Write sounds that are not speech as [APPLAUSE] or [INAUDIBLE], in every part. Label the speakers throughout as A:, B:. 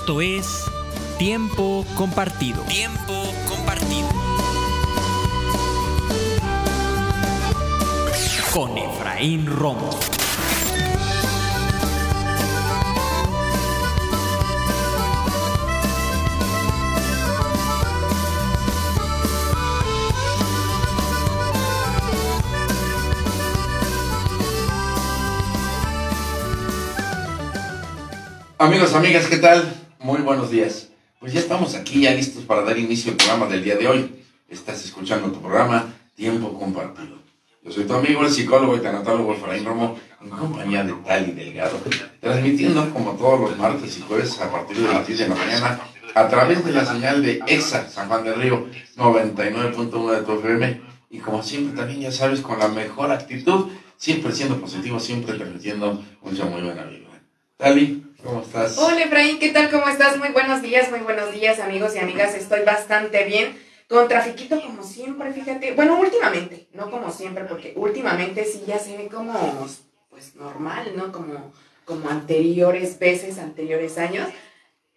A: Esto es Tiempo Compartido. Tiempo Compartido. Con Efraín Romo.
B: Amigos, amigas, ¿qué tal? Muy buenos días. Pues ya estamos aquí, ya listos para dar inicio al programa del día de hoy. Estás escuchando tu programa Tiempo Compartido. Yo soy tu amigo, el psicólogo y tanatólogo Efraín Romo, en compañía de Tali Delgado, transmitiendo como todos los martes y jueves a partir de las 10 de la mañana a través de la señal de EXA San Juan del Río 99.1 de tu FM y como siempre también ya sabes con la mejor actitud, siempre siendo positivo, siempre transmitiendo mucha muy buena vida. Tali, ¿Cómo estás?
C: Hola Efraín, ¿qué tal? ¿Cómo estás? Muy buenos días, muy buenos días amigos y amigas. Estoy bastante bien. Con trafiquito como siempre, fíjate. Bueno, últimamente, no como siempre, porque últimamente sí ya se ve como, pues normal, ¿no? Como, como anteriores veces, anteriores años.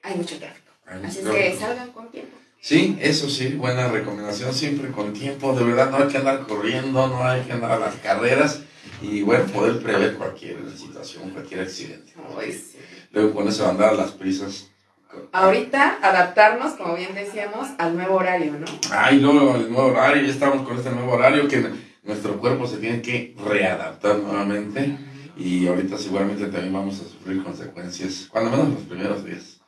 C: Hay mucho tráfico. Así es que salgan con tiempo.
B: Sí, eso sí, buena recomendación, siempre con tiempo. De verdad, no hay que andar corriendo, no hay que andar a las carreras y bueno, poder prever cualquier situación, cualquier accidente. Luego con eso andar las prisas.
C: Ahorita adaptarnos, como bien decíamos, al nuevo horario, ¿no?
B: Ay, no, el nuevo horario, ya estamos con este nuevo horario que nuestro cuerpo se tiene que readaptar nuevamente y ahorita seguramente también vamos a sufrir consecuencias, cuando menos los primeros días.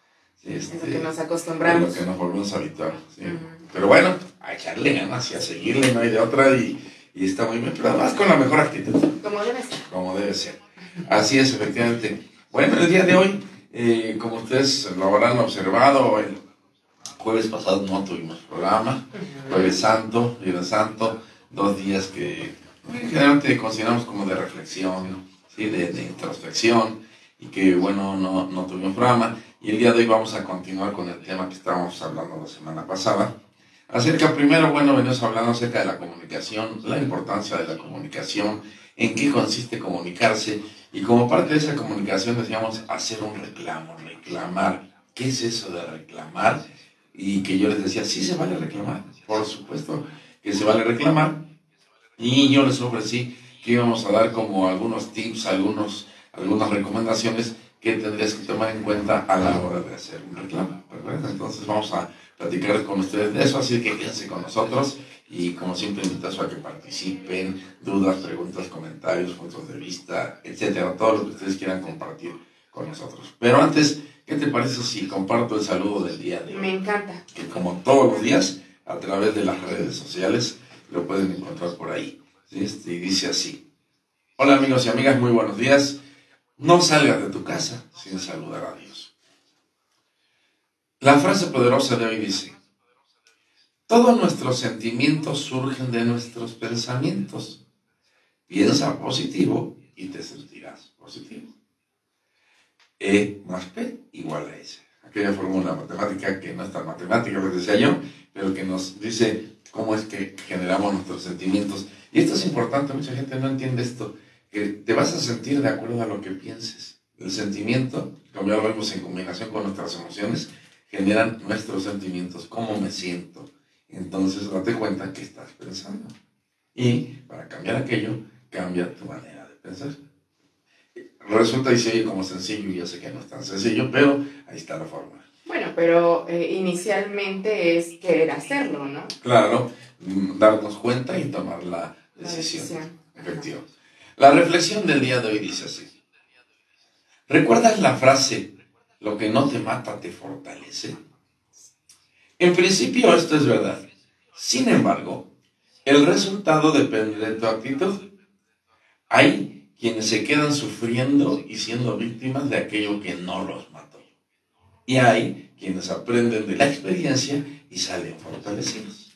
C: Este, lo que nos acostumbramos.
B: lo que nos volvemos a habituar. ¿sí? Pero bueno, a echarle ganas y a seguirle, no hay de otra y y está muy bien, pero además con la mejor actitud.
C: Como debe ser.
B: Como debe ser. Así es, efectivamente. Bueno, el día de hoy, eh, como ustedes lo habrán observado, el jueves pasado no tuvimos programa, jueves santo, viernes santo, dos días que generalmente consideramos como de reflexión, ¿sí? de, de introspección, y que bueno, no, no tuvimos programa. Y el día de hoy vamos a continuar con el tema que estábamos hablando la semana pasada, Acerca, primero, bueno, venimos hablando acerca de la comunicación, la importancia de la comunicación, en qué consiste comunicarse, y como parte de esa comunicación decíamos hacer un reclamo, reclamar. ¿Qué es eso de reclamar? Y que yo les decía, sí se vale reclamar, por supuesto que se vale reclamar. Y yo les ofrecí que íbamos a dar como algunos tips, algunos, algunas recomendaciones que tendrías que tomar en cuenta a la hora de hacer un reclamo. Entonces vamos a platicar con ustedes de eso, así que quédense con nosotros y como siempre invitados a que participen, dudas, preguntas, comentarios, puntos de vista, etcétera, todo lo que ustedes quieran compartir con nosotros. Pero antes, ¿qué te parece si comparto el saludo del día de hoy?
C: Me encanta.
B: Que como todos los días, a través de las redes sociales, lo pueden encontrar por ahí. Este, y dice así. Hola amigos y amigas, muy buenos días. No salgas de tu casa sin saludar a Dios. La frase poderosa de hoy dice, todos nuestros sentimientos surgen de nuestros pensamientos. Piensa positivo y te sentirás positivo. E más P igual a S. Aquella fórmula matemática que no es tan matemática, lo decía yo, pero que nos dice cómo es que generamos nuestros sentimientos. Y esto es importante, mucha gente no entiende esto, que te vas a sentir de acuerdo a lo que pienses. El sentimiento, como ya lo vemos en combinación con nuestras emociones, generan nuestros sentimientos, cómo me siento. Entonces date cuenta que estás pensando. Y para cambiar aquello, cambia tu manera de pensar. Resulta y se como sencillo, y yo sé que no es tan sencillo, pero ahí está la forma.
C: Bueno, pero eh, inicialmente es querer hacerlo, ¿no?
B: Claro, mm, darnos cuenta y tomar la decisión. La La reflexión del día de hoy dice así. ¿Recuerdas la frase lo que no te mata te fortalece. En principio esto es verdad. Sin embargo, el resultado depende de tu actitud. Hay quienes se quedan sufriendo y siendo víctimas de aquello que no los mató. Y hay quienes aprenden de la experiencia y salen fortalecidos.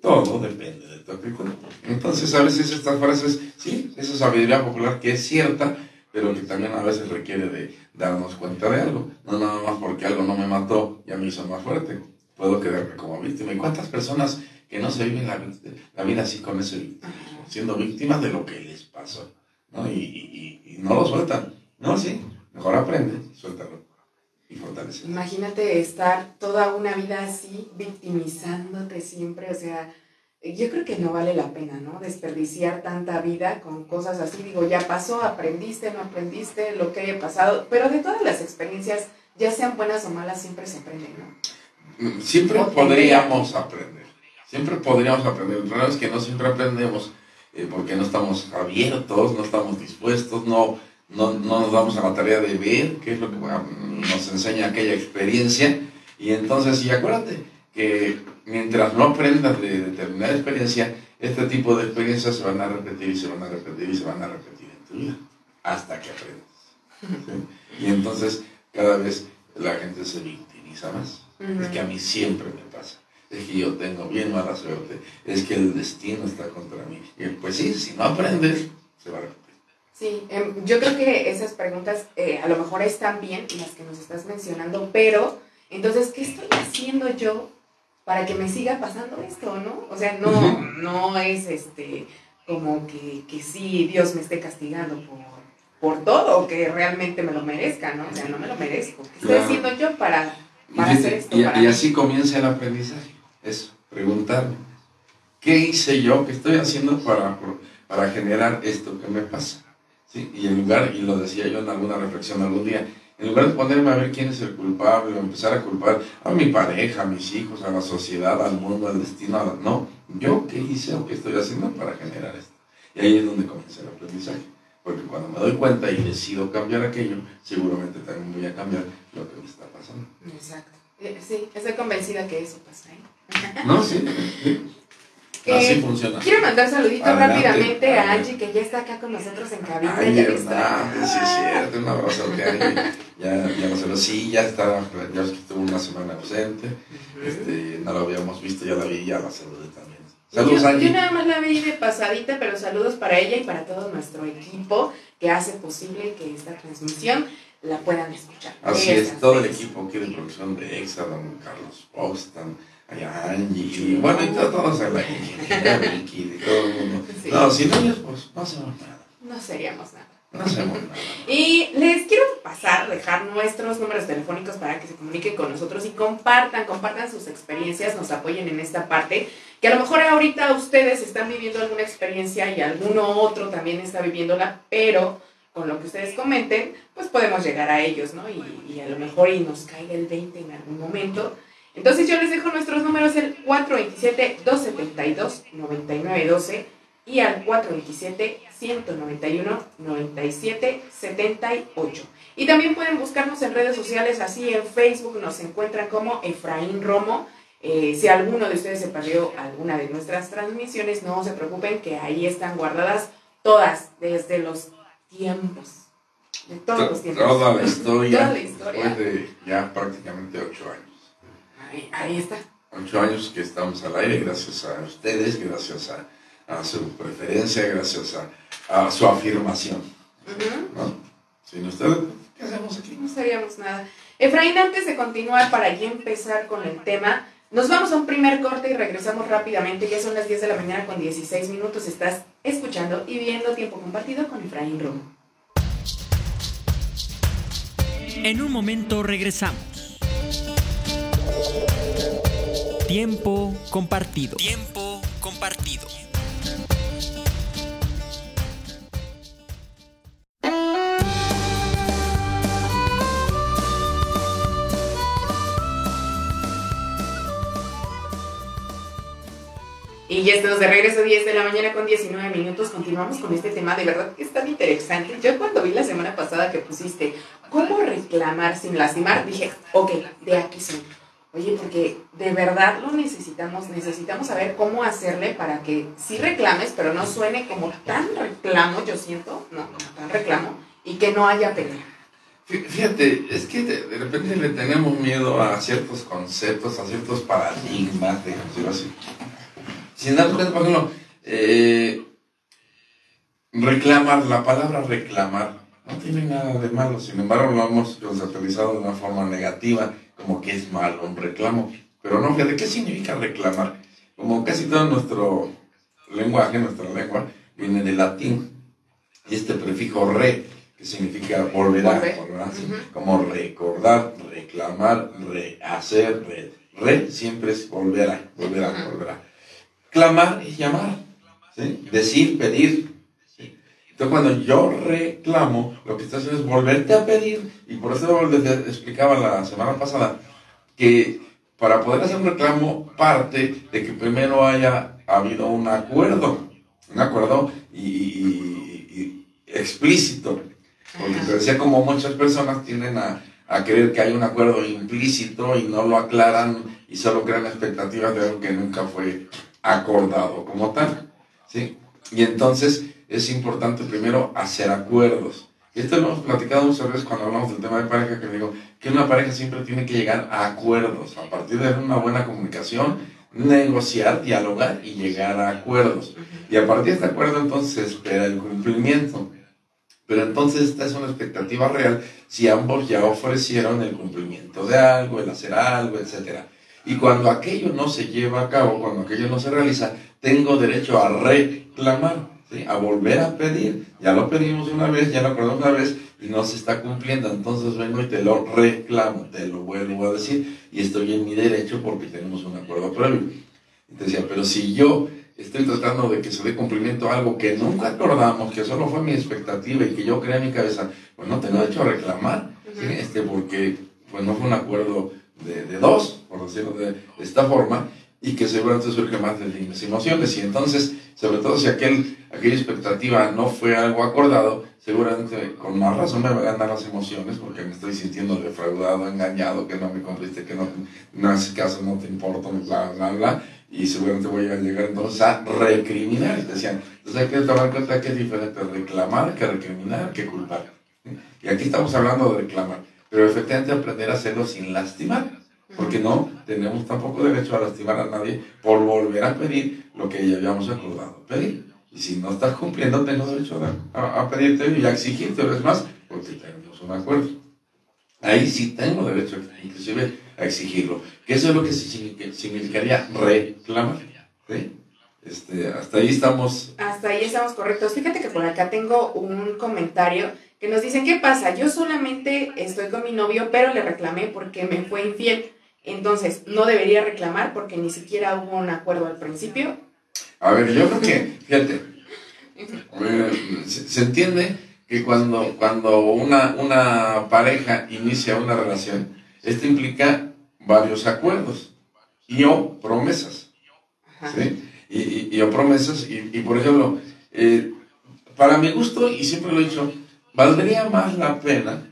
B: Todo depende de tu actitud. Entonces, a veces estas frases, sí, esa sabiduría popular que es cierta, pero que también a veces requiere de darnos cuenta de algo. No nada más porque algo no me mató, ya me hizo más fuerte. Puedo quedarme como víctima. ¿Y cuántas personas que no se viven la, vida así con ese siendo víctimas de lo que les pasó? ¿no? Y, y, no lo sueltan. No, sí, mejor aprende, suéltalo. y fortalecer.
C: Imagínate estar toda una vida así, victimizándote siempre, o sea, yo creo que no vale la pena, ¿no? Desperdiciar tanta vida con cosas así. Digo, ya pasó, aprendiste, no aprendiste, lo que haya pasado, pero de todas las experiencias, ya sean buenas o malas, siempre se aprende, ¿no?
B: Mm, Siempre podríamos aprender. Siempre podríamos aprender. El problema es que no siempre aprendemos eh, porque no estamos abiertos, no estamos dispuestos, no, no, no nos damos a la tarea de ver qué es lo que nos enseña aquella experiencia. Y entonces, y acuérdate que mientras no aprendas de determinada experiencia, este tipo de experiencias se van a repetir y se van a repetir y se van a repetir en tu vida hasta que aprendas. Y entonces cada vez la gente se victimiza más. Es que a mí siempre me pasa. Es que yo tengo bien mala suerte. Es que el destino está contra mí. Y pues sí, si no aprendes, se va a repetir.
C: Sí, em, yo creo que esas preguntas eh, a lo mejor están bien, las que nos estás mencionando, pero entonces, ¿qué estoy haciendo yo para que me siga pasando esto, no? O sea, no, no es este como que, que sí Dios me esté castigando por, por todo, que realmente me lo merezca, ¿no? O sea, no me lo merezco. ¿Qué estoy haciendo yo para, para hacer esto?
B: y-
C: para
B: y
C: mí?
B: así comienza el aprendizaje. Eso, preguntarme. ¿Qué hice yo? ¿Qué estoy haciendo para, para generar esto que me pasa? ¿Sí? Y en lugar, y lo decía yo en alguna reflexión algún día, en lugar de ponerme a ver quién es el culpable, o empezar a culpar a mi pareja, a mis hijos, a la sociedad, al mundo, al destino, a no, yo qué hice o qué estoy haciendo para generar esto. Y ahí es donde comienza el aprendizaje. Porque cuando me doy cuenta y decido cambiar aquello, seguramente también voy a cambiar lo que me está pasando.
C: Exacto. Eh, Sí, estoy convencida que eso pasa, ¿eh?
B: No, sí. sí.
C: Eh,
B: Así funciona.
C: Quiero mandar saluditos
B: Adelante,
C: rápidamente a. Angie, que ya está acá con nosotros en cabina.
B: Ay,
C: ya la
B: sí es cierto, un abrazo hay. Ya, ya no sí, ya estaba, ya estuvo una semana ausente, este, no lo habíamos visto, ya la vi, ya la saludé también. Saludos,
C: yo,
B: Angie.
C: yo nada más la vi de pasadita, pero saludos para ella y para todo nuestro equipo que hace posible que esta transmisión la puedan escuchar.
B: Así es, todo el equipo aquí de producción de Exa, don Carlos Postan, allá Angie, y bueno, y todos, a la Vicky, de todo el mundo.
C: Sí.
B: No, sin ellos, pues no hacemos nada,
C: No seríamos nada.
B: no hacemos nada. [LAUGHS]
C: Y les quiero pasar, dejar nuestros números telefónicos para que se comuniquen con nosotros y compartan, compartan sus experiencias, nos apoyen en esta parte, que a lo mejor ahorita ustedes están viviendo alguna experiencia y alguno otro también está viviéndola, pero con lo que ustedes comenten, pues podemos llegar a ellos, ¿no? Y, y a lo mejor y nos caiga el 20 en algún momento. Entonces yo les dejo nuestros números, el 427-272-9912 y al 427-191-9778. Y también pueden buscarnos en redes sociales, así en Facebook nos encuentran como Efraín Romo. Eh, si alguno de ustedes se perdió alguna de nuestras transmisiones, no se preocupen que ahí están guardadas todas, desde los tiempos, de todos los tiempos.
B: Toda la historia,
C: Toda la historia.
B: después de ya prácticamente ocho años.
C: Ahí, ahí está.
B: ocho años que estamos al aire, gracias a ustedes, gracias a, a su preferencia, gracias a, a su afirmación.
C: Ujú.
B: ¿no? Sin ustedes, ¿qué hacemos aquí?
C: No sabíamos nada. Efraín, antes de continuar para ya empezar con el tema, nos vamos a un primer corte y regresamos rápidamente. Ya son las 10 de la mañana con 16 minutos. Estás escuchando y viendo tiempo compartido con Efraín Romo.
A: En un momento regresamos. Tiempo compartido. Tiempo compartido.
C: Y ya estamos de regreso, 10 de la mañana con 19 minutos. Continuamos con este tema, de verdad que es tan interesante. Yo cuando vi la semana pasada que pusiste cómo reclamar sin lastimar, dije, ok, de aquí soy. Oye, porque de verdad lo necesitamos, necesitamos saber cómo hacerle para que sí reclames, pero no suene como tan reclamo, yo siento, no, como tan reclamo, y que no haya pelea.
B: Fí- Fíjate, es que de, repente le tenemos miedo a ciertos conceptos, a ciertos paradigmas, digamos así. Sin dar cuenta, por ejemplo, eh, reclamar, la palabra reclamar, no tiene nada de malo, sin embargo lo hemos conceptualizado de una forma negativa, como que es malo un reclamo. Pero no, fíjate, ¿qué significa reclamar? Como casi todo nuestro lenguaje, nuestra lengua, viene del latín, y este prefijo re, que significa volver a,
C: Volver.
B: volver a, como recordar, reclamar, rehacer, re, re siempre es volver a, volver a, volver a. Clamar es llamar, ¿sí? decir, pedir. Entonces cuando yo reclamo, lo que está haciendo es volverte a pedir, y por eso les explicaba la semana pasada, que para poder hacer un reclamo parte de que primero haya habido un acuerdo, un acuerdo y, y- y explícito, porque te decía como muchas personas tienden a, a creer que hay un acuerdo implícito y no lo aclaran y solo crean expectativas de algo que nunca fue acordado como tal, ¿sí? Y entonces es importante primero hacer acuerdos. Y esto lo hemos platicado muchas veces cuando hablamos del tema de pareja, que digo que una pareja siempre tiene que llegar a acuerdos, a partir de una buena comunicación, negociar, dialogar y llegar a acuerdos. Y a partir de este acuerdo entonces se espera el cumplimiento. Pero entonces esta es una expectativa real si ambos ya ofrecieron el cumplimiento de algo, el hacer algo, etc. Y cuando aquello no se lleva a cabo, cuando aquello no se realiza, tengo derecho a reclamar, ¿sí? a volver a pedir. Ya lo pedimos una vez, ya lo acordamos una vez y no se está cumpliendo. Entonces vengo y te lo reclamo, te lo vuelvo a decir y estoy en mi derecho porque tenemos un acuerdo previo. Y te decía, pero si yo estoy tratando de que se dé cumplimiento a algo que nunca acordamos, que solo fue mi expectativa y que yo creé en mi cabeza, pues no tengo derecho a reclamar, este, porque pues no fue un acuerdo de, de dos, por decirlo de esta forma, y que seguramente surge más de las emociones. Y entonces, sobre todo si aquel, aquella expectativa no fue algo acordado, seguramente con más razón me van a ganar las emociones porque me estoy sintiendo defraudado, engañado, que no me cumpliste, que no, no haces caso, no te importa, bla, bla, bla. Y seguramente voy a llegar entonces a recriminar. Y decían, entonces hay que tomar en cuenta que es diferente reclamar que recriminar que culpar. Y aquí estamos hablando de reclamar, pero efectivamente aprender a hacerlo sin lastimar, porque no tenemos tampoco derecho a lastimar a nadie por volver a pedir lo que ya habíamos acordado pedir. Y si no estás cumpliendo, tengo derecho a, a, a pedirte y a exigirte vez más, porque tenemos un acuerdo. Ahí sí tengo derecho, inclusive, a exigirlo. Que eso es lo que significaría reclamar. ¿sí? Este, hasta ahí estamos.
C: Hasta ahí estamos correctos. Fíjate que por acá tengo un comentario que nos dicen, ¿qué pasa? Yo solamente estoy con mi novio, pero le reclamé porque me fue infiel. Entonces, no debería reclamar porque ni siquiera hubo un acuerdo al principio.
B: A ver, yo creo que, fíjate, se, se entiende que cuando, cuando una, una pareja inicia una relación, esto implica varios acuerdos y o promesas. ¿sí? Y, y, y o promesas, y, y por ejemplo, eh, para mi gusto, y siempre lo he dicho, valdría más la pena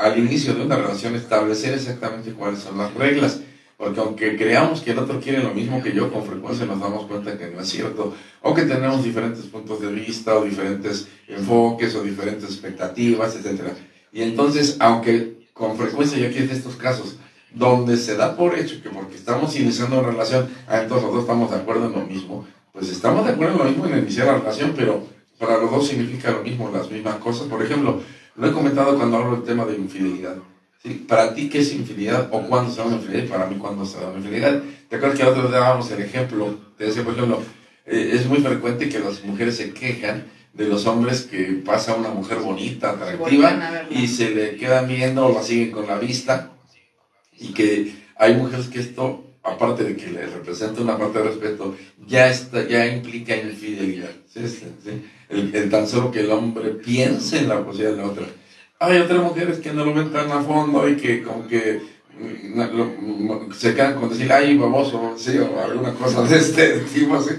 B: al inicio de una relación establecer exactamente cuáles son las reglas. Porque aunque creamos que el otro quiere lo mismo que yo, con frecuencia nos damos cuenta que no es cierto, o que tenemos diferentes puntos de vista, o diferentes enfoques, o diferentes expectativas, etc. Y entonces, aunque con frecuencia yo aquí estos casos, donde se da por hecho que porque estamos iniciando una relación, ah, entonces los dos estamos de acuerdo en lo mismo, pues estamos de acuerdo en lo mismo en iniciar la relación, pero para los dos significa lo mismo, las mismas cosas. Por ejemplo, lo he comentado cuando hablo del tema de infidelidad. ¿sí? Para ti, ¿qué es infidelidad? ¿O cuándo se da una infidelidad? Para mí, ¿cuándo se da una infidelidad? ¿Te acuerdas que nosotros dábamos el ejemplo? Te decía, por ejemplo, eh, es muy frecuente que las mujeres se quejan de los hombres que pasa una mujer bonita, atractiva, y se le quedan viendo o la siguen con la vista, y que hay mujeres que esto, aparte de que le representa una parte de respeto, ya, está, ya implica infidelidad. ¿sí? Sí, sí. El, el tan solo que el hombre piense en la posibilidad de la otra. Hay otras mujeres que no lo ven tan a fondo y que como que mm, lo- mm, se quedan con decir, ay, baboso, sí, o alguna cosa de este tipo, así,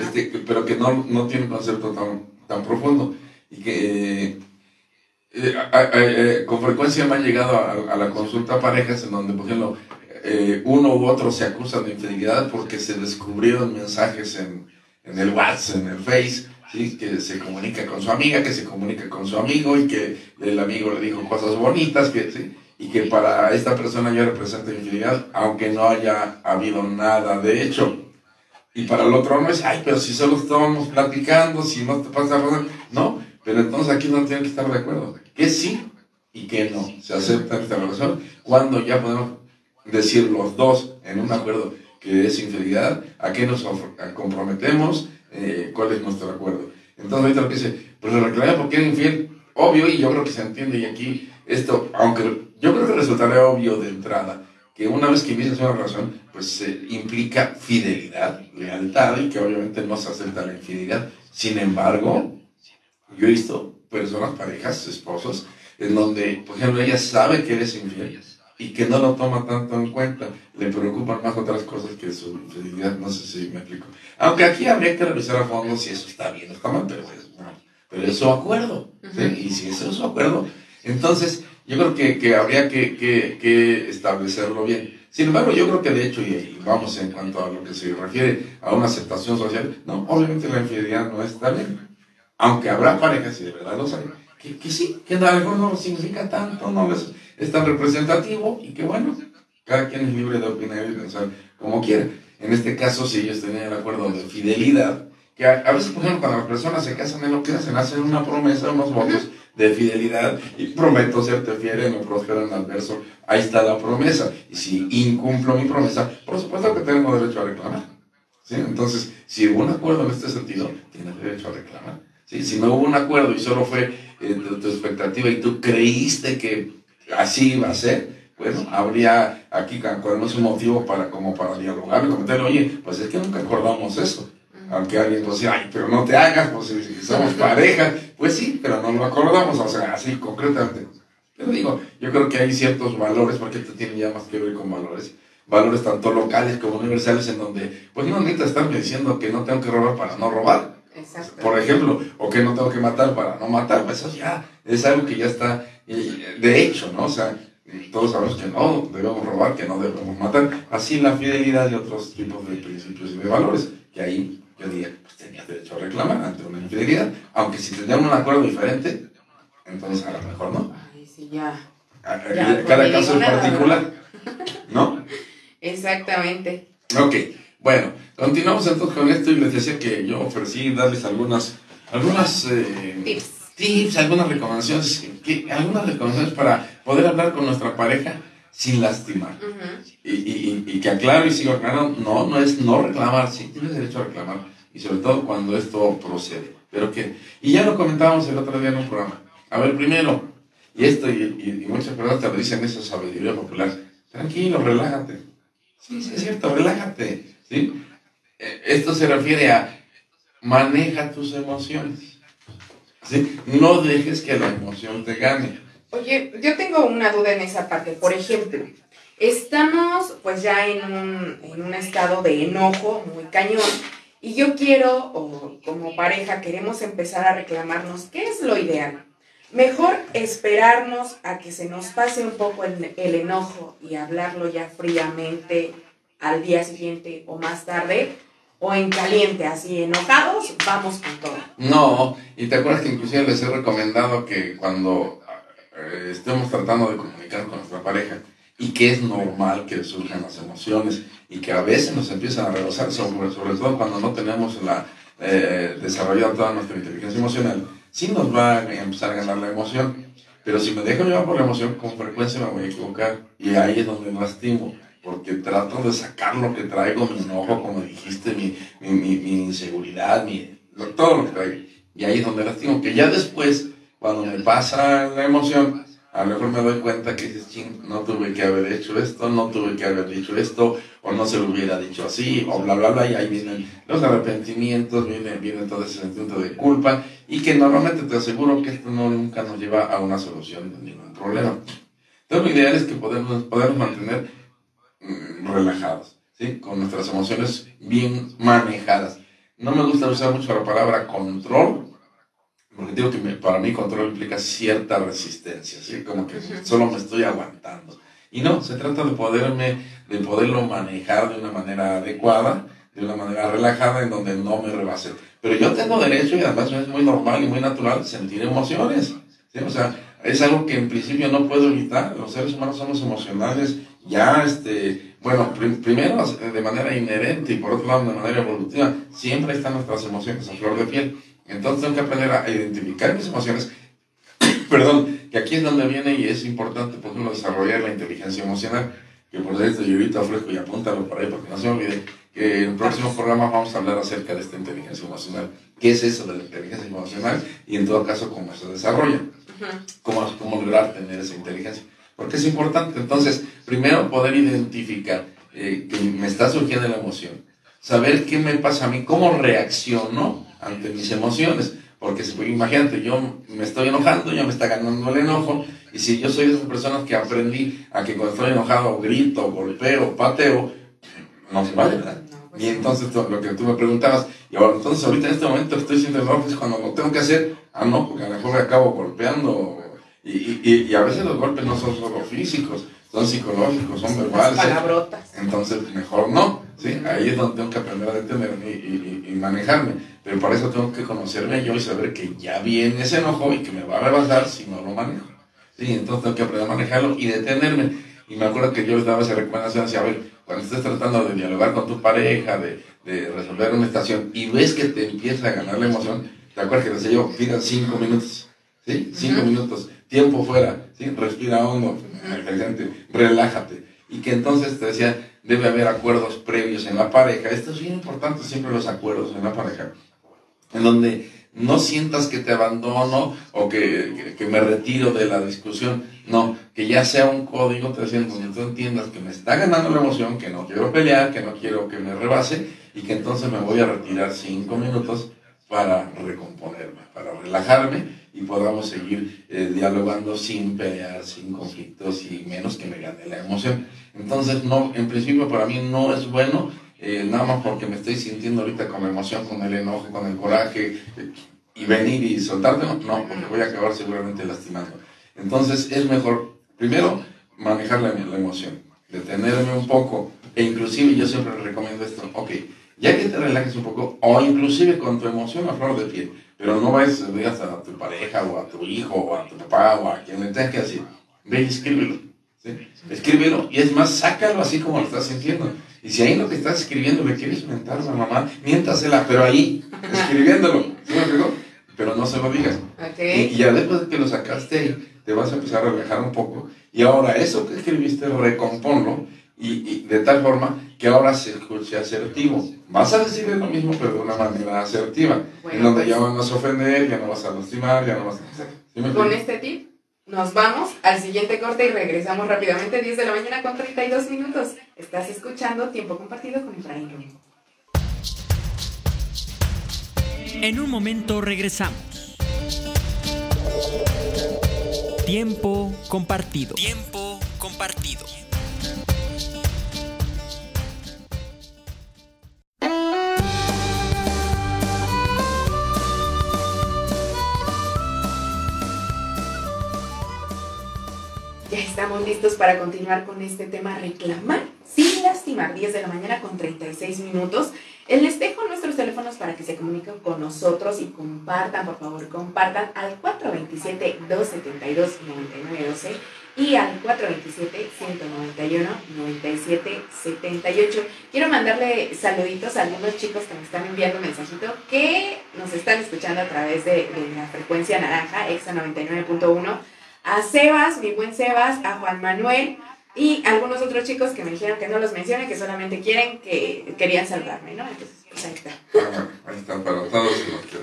B: este, pero que no, no tiene un concepto tan, tan profundo. Y que eh, eh, eh, con frecuencia me han llegado a, a la consulta parejas en donde, por ejemplo, eh, uno u otro se acusan de infidelidad porque se descubrieron mensajes en, en el WhatsApp, en el Face, ¿sí? que se comunica con su amiga, que se comunica con su amigo y que el amigo le dijo cosas bonitas, ¿sí? y que para esta persona ya representa infidelidad, aunque no haya habido nada de hecho. Y para el otro no es, ay, pero si solo estábamos platicando, si no te pasa nada, no, pero entonces aquí no tienen que estar de acuerdo. Que sí y que no. Se acepta esta relación cuando ya podemos decir los dos en un acuerdo que es infidelidad, a qué nos comprometemos, eh, cuál es nuestro acuerdo. Entonces ahorita lo que dice, pues le reclamé porque era infiel. obvio, y yo creo que se entiende, y aquí esto, aunque yo creo que resultaría obvio de entrada, que una vez que inicias una relación, pues implica fidelidad, lealtad, y que obviamente no se acepta la infidelidad. Sin embargo, yo he visto personas, parejas, esposos, en donde, por ejemplo, ella sabe que eres infiel y que no lo toma tanto en cuenta, le preocupan más otras cosas que su infidelidad, no sé si me explico. Aunque aquí habría que revisar a fondo si eso está bien o está mal, pero es, pero es su acuerdo, y si eso es su acuerdo, entonces yo creo que, que habría que, que, que, establecerlo bien. Sin embargo, yo creo que de hecho, y, vamos en cuanto a lo que se refiere a una aceptación social, no, obviamente la infidelidad no está bien. Aunque habrá parejas, y de verdad lo saben, que, que sí, que algo no significa tanto, no les es tan representativo y que bueno, cada quien es libre de opinar y pensar como quiera. En este caso, si ellos tenían el acuerdo de fidelidad, que a, veces, por ejemplo, cuando las personas se casan, en lo que hacen, hacen una promesa, unos votos de fidelidad y prometo serte fiel en lo próspero en adverso. Ahí está la promesa. Y si incumplo mi promesa, por supuesto que tengo derecho a reclamar. ¿Sí? Entonces, si hubo un acuerdo en este sentido, tienes derecho a reclamar. ¿Sí? Si no hubo un acuerdo y solo fue eh, tu, expectativa y tú creíste que así iba a ser, bueno, habría aquí es un motivo para, como para dialogar y comentar, oye, pues es que nunca acordamos eso. Aunque alguien dice, ay, pero no te hagas, pues si, somos [LAUGHS] pareja, pues sí, pero no lo acordamos, o sea, así concretamente. Pero digo, yo creo que hay ciertos valores, porque esto tiene ya más que ver con valores, valores tanto locales como universales, en donde, pues no necesitas estar diciendo que no tengo que robar para no robar. Por ejemplo, o que no tengo que matar para no matar, pues eso ya es algo que ya está de hecho, ¿no? O sea, todos sabemos que no debemos robar, que no debemos matar. Así la fidelidad y otros tipos de principios y de valores, que ahí yo diría, pues tenías derecho a reclamar ante una infidelidad, aunque si tenían un acuerdo diferente, entonces a lo mejor no.
C: Ay, sí, ya.
B: cada caso en particular, ¿no?
C: Exactamente.
B: Ok, bueno, continuamos entonces con esto y les decía que yo ofrecí darles algunas, algunas eh,
C: tips.
B: Tips, algunas recomendaciones, que, algunas recomendaciones para poder hablar con nuestra pareja sin lastimar. y, y, y, que aclaro y sigo claro, no, no es no reclamar, sí tienes derecho a reclamar, y sobre todo cuando esto procede. Pero que, y ya lo comentábamos el otro día en un programa. A ver, primero, y esto, y, muchas personas te lo dicen esa sabiduría popular, tranquilo, relájate. Sí, sí, es cierto, relájate. ¿sí? Eh, esto se refiere a maneja tus emociones. ¿Sí? No dejes que la emoción te gane.
C: Oye, yo tengo una duda en esa parte. Por ejemplo, estamos pues ya en un, en un estado de enojo muy cañón y yo quiero, o como pareja queremos empezar a reclamarnos, ¿qué es lo ideal? Mejor esperarnos a que se nos pase un poco el, el enojo y hablarlo ya fríamente al día siguiente o más tarde, o en caliente, así enojados, vamos con todo.
B: No, y te acuerdas que inclusive les he recomendado que cuando eh, estemos tratando de comunicar con nuestra pareja y que es normal que surjan las emociones y que a veces nos empiezan a rebosar, sobre, todo cuando no tenemos la, eh, desarrollada toda nuestra inteligencia emocional, sí nos va a empezar a ganar la emoción. Pero si me dejo llevar por la emoción, con frecuencia me voy a equivocar. Y ahí es donde lastimo, porque trato de sacar lo que traigo, mi enojo, como dijiste, mi, mi, mi, mi inseguridad, mi, todo lo que traigo. Y ahí es donde lastimo, que ya después cuando me pasa la emoción, a lo mejor me doy cuenta que dices, ching, no tuve que haber hecho esto, no tuve que haber dicho esto, o no se lo hubiera dicho así, o bla, bla, bla, y ahí vienen los arrepentimientos, viene, viene todo ese sentimiento de culpa, y que normalmente te aseguro que esto no, nunca nos lleva a una solución de ningún problema. Entonces lo ideal es que podemos, podemos mantener relajados, ¿sí? con nuestras emociones bien manejadas. No me gusta usar mucho la palabra control, porque digo que para mí control implica cierta resistencia, ¿sí? como que solo me estoy aguantando. Y no, se trata de poderme, de poderlo manejar de una manera adecuada, de una manera relajada, en donde no me rebase. Pero yo tengo derecho, y además es muy normal y muy natural, sentir emociones. ¿sí? O sea, es algo que en principio no puedo evitar. Los seres humanos somos emocionales, ya, este, bueno, primero de manera inherente y por otro lado de manera evolutiva, siempre están nuestras emociones a flor de piel. Entonces tengo que aprender a identificar mis emociones. [COUGHS] Perdón, que aquí es donde viene y es importante, por ejemplo, desarrollar la inteligencia emocional. Que por cierto, yo ahorita ofrezco y apúntalo por ahí porque no se olvide que en el próximo programa vamos a hablar acerca de esta inteligencia emocional. ¿Qué es eso de la inteligencia emocional? Y en todo caso, cómo se desarrolla. cómo, cómo lograr tener esa inteligencia. Porque es importante, entonces, primero poder identificar eh, que me está surgiendo la emoción, saber qué me pasa a mí, cómo reacciono ante mis emociones. Porque imagínate, yo me estoy enojando, ya me está ganando el enojo, y si yo soy de esas personas que aprendí a que cuando estoy enojado grito, golpeo, pateo, no se vale, ¿verdad? Pues y entonces lo que tú me preguntabas, y ahora entonces ahorita en este momento estoy sintiendo enojo, es cuando lo tengo que hacer, ah no, porque a lo mejor me acabo golpeando, y, y, y a veces los golpes no son solo físicos, son psicológicos, son verbales.
C: Palabrotas.
B: Entonces, mejor no, ¿sí? Ahí es donde tengo que aprender a detenerme y, y, manejarme. Pero para eso tengo que conocerme yo y saber que ya viene ese enojo y que me va a rebasar si no lo manejo. Sí, entonces tengo que aprender a manejarlo y detenerme. Y me acuerdo que yo les daba esa recomendación, decía, a ver, cuando estés tratando de dialogar con tu pareja, de, de resolver una estación, y ves que te empieza a ganar la emoción, ¿te acuerdas que decía yo, pida cinco minutos? ¿Sí? Cinco minutos tiempo fuera, ¿sí? respira hondo, relájate. Y que entonces te decía, debe haber acuerdos previos en la pareja. Esto es bien importante, siempre los acuerdos en la pareja, en donde no sientas que te abandono o que, que, me retiro de la discusión. No, que ya sea un código te donde tú entiendas que me está ganando la emoción, que no quiero pelear, que no quiero que me rebase y que entonces me voy a retirar cinco minutos para recomponerme, para relajarme y podamos seguir eh, dialogando sin pelear, sin conflictos y menos que me gane la emoción. Entonces, no, en principio para mí no es bueno, eh, nada más porque me estoy sintiendo ahorita con emoción, con el enojo, con el coraje, eh, y venir y soltarte, no, porque voy a acabar seguramente lastimando. Entonces, es mejor, primero, manejar la, la emoción, detenerme un poco, e inclusive yo siempre recomiendo esto, ok, ya que te relajes un poco, o inclusive con tu emoción a flor de piel, pero no vayas digas a tu pareja o a tu hijo o a tu papá o a quien le tengas que decir, ve y escríbelo. ¿sí? Escríbelo y es más, sácalo así como lo estás sintiendo. Y si ahí lo que estás escribiendo le quieres mentar a la mamá, miéntasela, pero ahí, escribiéndolo. ¿Sí me? Pero no se lo digas.
C: Okay.
B: Y, ya después de que lo sacaste ahí, te vas a empezar a relajar un poco. Y ahora eso que escribiste, recomponlo y, y de tal forma que ahora se escuche asertivo. Vas a decir lo mismo, pero de una manera asertiva, en donde pues ya no vas a ofender, ya no vas a lastimar, ya no vas a...
C: con este tip nos vamos al siguiente corte y regresamos rápidamente, 10 de la mañana con 32 minutos. Estás escuchando Tiempo Compartido con Efraín.
A: En un momento regresamos. Tiempo compartido. Tiempo compartido.
C: Listos para continuar con este tema reclamar sin lastimar. 10 de la mañana con 36 minutos. Les dejo nuestros teléfonos para que se comuniquen con nosotros y compartan, por favor, compartan al 427-272-9912 y al 427-191-9778. Quiero mandarle saluditos a algunos chicos que me están enviando un mensajito que nos están escuchando a través de, de la frecuencia naranja, EXA 99.1 a Sebas, mi buen Sebas, a Juan Manuel y algunos otros chicos que me dijeron que no los mencione, que solamente quieren, que querían saludarme, ¿no? Entonces, pues ahí está.
B: Ah, ahí están para todos los que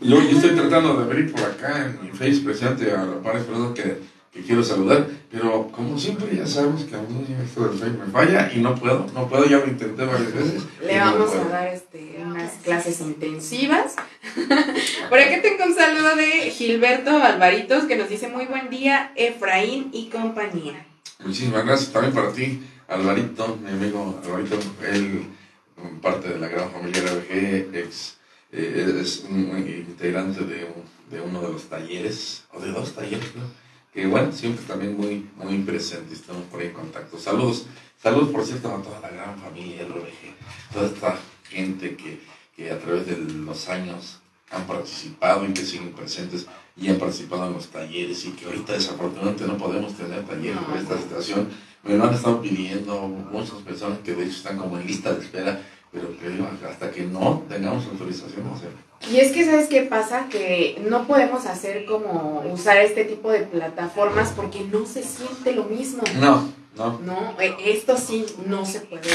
B: Yo, yo, estoy tratando de abrir por acá en mi face presente a la par que, que quiero saludar, pero como siempre ya sabemos que a mí esto del face me falla y no puedo, no puedo, ya lo intenté varias veces.
C: Le vamos a dar este, unas clases intensivas [LAUGHS] Por aquí tengo un saludo de Gilberto Alvaritos que nos dice muy buen día, Efraín y compañía.
B: Muchísimas gracias también para ti, Alvarito, mi amigo Alvarito, él parte de la gran familia RBG, ex, eh, es un integrante de, de, uno de los talleres, o de dos talleres, que bueno, siempre también muy, muy presente, estamos por ahí en contacto. Saludos, saludos por cierto a toda la gran familia RBG, toda esta gente que, que a través de los años han participado y que siguen presentes y han participado en los talleres y que ahorita desafortunadamente no podemos tener talleres por esta situación. Me lo han estado pidiendo muchas personas que de hecho están como en lista de espera, pero que hasta que no tengamos autorización no hacerlo.
C: Y es que, ¿sabes qué pasa? Que no podemos hacer como usar este tipo de plataformas porque no se siente lo mismo.
B: No, no.
C: No, e, esto sí no se puede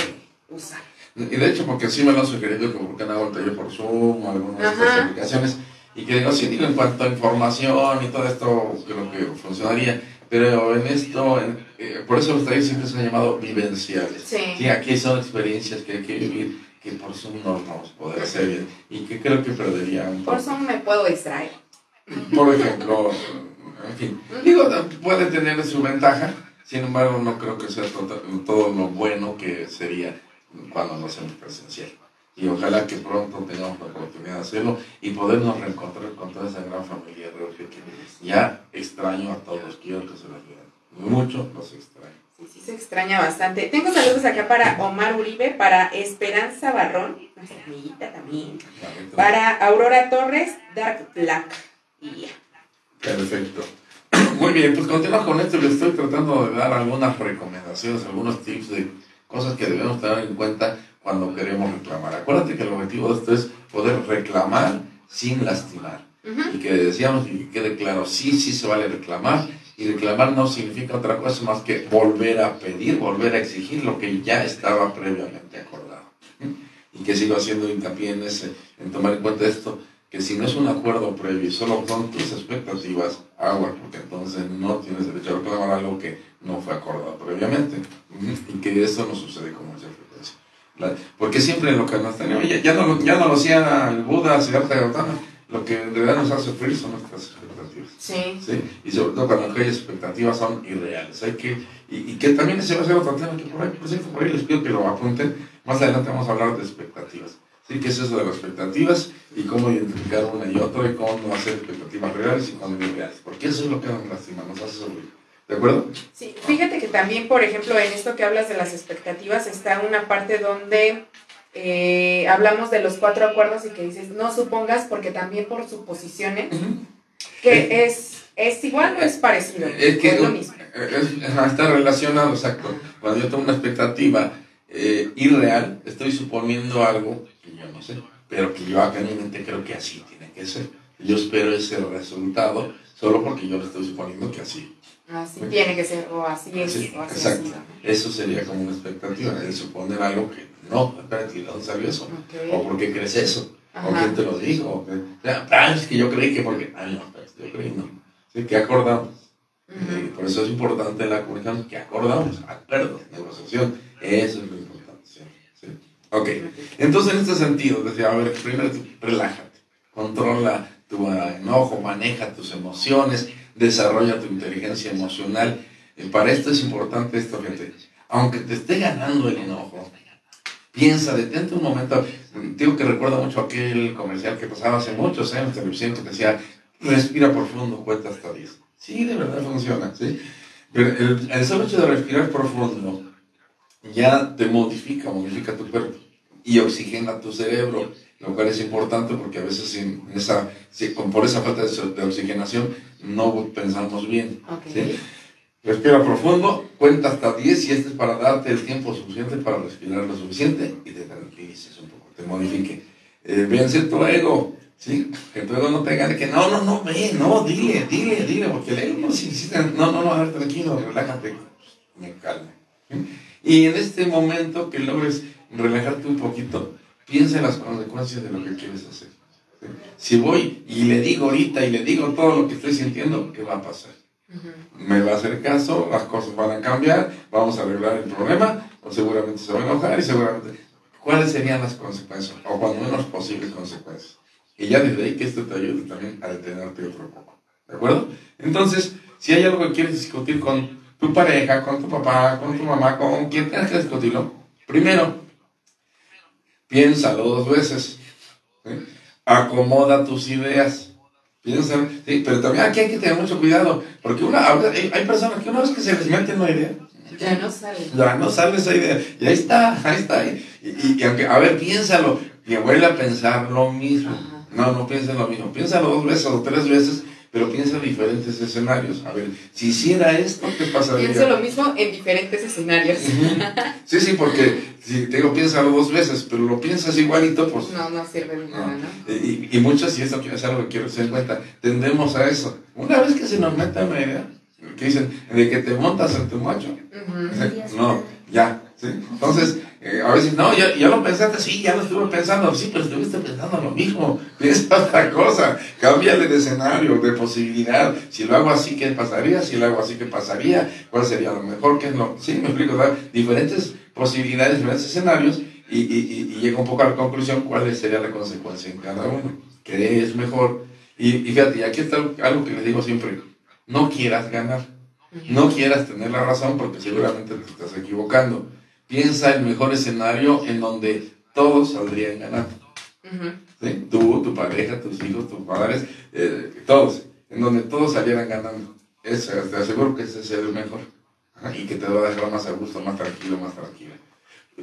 C: usar.
B: Y de hecho, porque sí me lo han sugerido, como porque han hago el taller por Zoom o algunas de estas aplicaciones. Y que digo, sí, digo, en cuanto a información y todo esto, creo que funcionaría. Pero en esto, eh, por eso los talleres siempre se han llamado vivenciales.
C: Sí.
B: Aquí son experiencias que hay que vivir, que por Zoom no vamos a poder hacer bien. Y que creo que perdería un
C: Por Zoom me puedo distraer.
B: Por ejemplo, en fin. Digo, puede tener su ventaja, sin embargo, no creo que sea todo, todo lo bueno que sería cuando lo hacemos presencial. Y ojalá que pronto tengamos la oportunidad de hacerlo y podernos reencontrar con toda esa gran familia de que ya extraño a todos, quiero que se los vean. Mucho los extraño.
C: Se extraña bastante. Tengo saludos acá para Omar Uribe, para Esperanza Barrón, nuestra amiguita también. Para Aurora Torres, Dark Black.
B: Perfecto. Muy bien, pues continuamos con esto. Les estoy tratando de dar algunas recomendaciones, algunos tips de cosas que debemos tener en cuenta cuando queremos reclamar. Acuérdate que el objetivo de esto es poder reclamar sin lastimar. Y que decíamos y que quede claro, sí, sí se vale reclamar. Y reclamar no significa otra cosa más que volver a pedir, volver a exigir lo que ya estaba previamente acordado. Y que sigo haciendo hincapié en, ese, en tomar en cuenta esto, que si no es un acuerdo previo y solo son tus expectativas, agua, porque entonces no tienes derecho a reclamar algo que no fue acordado previamente. Y que eso no sucede con mucha frecuencia. Porque siempre lo que nos tenemos, ya, no, ya no lo hacía el Buda, Siddhartha Gautama, lo que en realidad nos hace sufrir son nuestras expectativas.
C: Sí.
B: ¿sí? Y sobre todo cuando aquellas expectativas son irreales. Hay que, y, que también se va a hacer otro tema que por ahí, por, por ahí les pido que lo apunten. Más adelante vamos a hablar de expectativas. ¿Sí? ¿Qué es eso de las expectativas? Y cómo identificar una y otra y cómo no hacer expectativas reales y cuando irreales. Porque eso es lo que nos lastima, nos hace sufrir. ¿De acuerdo?
C: Sí, fíjate que también, por ejemplo, en esto que hablas de las expectativas, está una parte donde eh, hablamos de los cuatro acuerdos y que dices, no supongas, porque también por suposiciones, que eh, es, es igual o es parecido.
B: Es que es lo mismo. está relacionado, exacto. Cuando yo tengo una expectativa eh, irreal, estoy suponiendo algo que yo no sé, pero que yo acá en mi mente creo que así tiene que ser. Yo espero ese resultado solo porque yo le estoy suponiendo que así.
C: Así tiene que ser, o así es, o así
B: exacto. Eso sería como una expectativa, el suponer algo que no, espérate, ¿de dónde salió eso? ¿O por qué crees eso? ¿O quién te lo dijo? O sea, ah, es que yo creí que porque, ay no, yo creí no. ¿Sí? ¿Qué acordamos? por eso es importante la comunicación, que acordamos, acuerdos, negociación, eso es lo importante. ¿sí? Ok, entonces en este sentido, decía, a ver, primero relájate, controla tu enojo, maneja tus emociones, desarrolla tu inteligencia emocional. Y para esto es importante esto, gente. Aunque te esté ganando el enojo, piensa, detente un momento. Digo que recuerdo mucho aquel comercial que pasaba hace muchos años en televisión que decía, respira profundo, cuenta hasta 10. Sí, de verdad funciona, ¿sí? Pero el, el solo hecho de respirar profundo ya te modifica, modifica tu cuerpo y oxigena tu cerebro, lo cual es importante porque a veces sin esa, por esa falta de, oxigenación no pensamos bien. ¿sí? Respira profundo, cuenta hasta 10 y este es para darte el tiempo suficiente para respirar lo suficiente y te tranquilices un poco, te modifique. Eh, tu ego, ¿sí? Que tu ego no te gane, que no, no, no, ve, no, dile, dile, dile, porque el ego no insiste, no, no, no, a ver, tranquilo, relájate, me calma. Y en este momento que logres relajarte un poquito, piensa en las consecuencias de lo que quieres hacer. Si voy y le digo ahorita y le digo todo lo que estoy sintiendo, ¿qué va a pasar? Me va a hacer caso, las cosas van a cambiar, vamos a arreglar el problema, o seguramente se va a enojar y seguramente... ¿Cuáles serían las consecuencias? O cuando menos posibles consecuencias. Y ya desde ahí que esto te ayude también a detenerte otro poco. ¿De acuerdo? Entonces, si hay algo que quieres discutir con tu pareja, con tu papá, con tu mamá, con quien tengas que discutirlo, primero, piénsalo dos veces. Acomoda tus ideas. Piensa, sí, pero también aquí hay que tener mucho cuidado, porque una, hay personas que una vez que se les mete una idea,
C: ya no sale.
B: Ya no sale esa idea. Y ahí está, ahí está. Y, aunque, a ver, piénsalo. Y vuelve a pensar lo mismo. No, no piensa lo mismo. Piénsalo dos veces o tres veces pero piensa en diferentes escenarios. A ver, si hiciera esto, ¿qué pasaría?
C: Piensa lo mismo en diferentes escenarios.
B: Sí, sí, porque si te digo, piénsalo dos veces, pero lo piensas igualito, pues...
C: No, no sirve de nada, ¿no?
B: Y, y muchas, y esto es algo que quiero tener en cuenta, tendemos a eso. Una vez que se nos mete una idea, que dicen, de que te montas en tu macho, no, ya, ¿sí? Entonces, a veces, no, ya, ya, lo pensaste, sí, ya lo estuve pensando, sí, pero estuviste pensando lo mismo, [LAUGHS] piensa otra cosa, cámbiale de escenario, de posibilidad, si lo hago así, ¿qué pasaría? Si lo hago así, ¿qué pasaría? ¿Cuál sería lo mejor? ¿Qué es lo? Sí, me explico, diferentes posibilidades, diferentes escenarios, y, y, y, llega un poco a la conclusión cuál sería la consecuencia en cada uno, qué es mejor. Y, y fíjate, aquí está algo que les digo siempre, no quieras ganar, no quieras tener la razón porque seguramente te estás equivocando piensa el mejor escenario en donde todos saldrían ganando. Tú, tu pareja, tus hijos, tus padres, eh, todos, en donde todos salieran ganando. Eso, te aseguro que ese es el mejor. Y que te va a dejar más a gusto, más tranquilo, más tranquilo.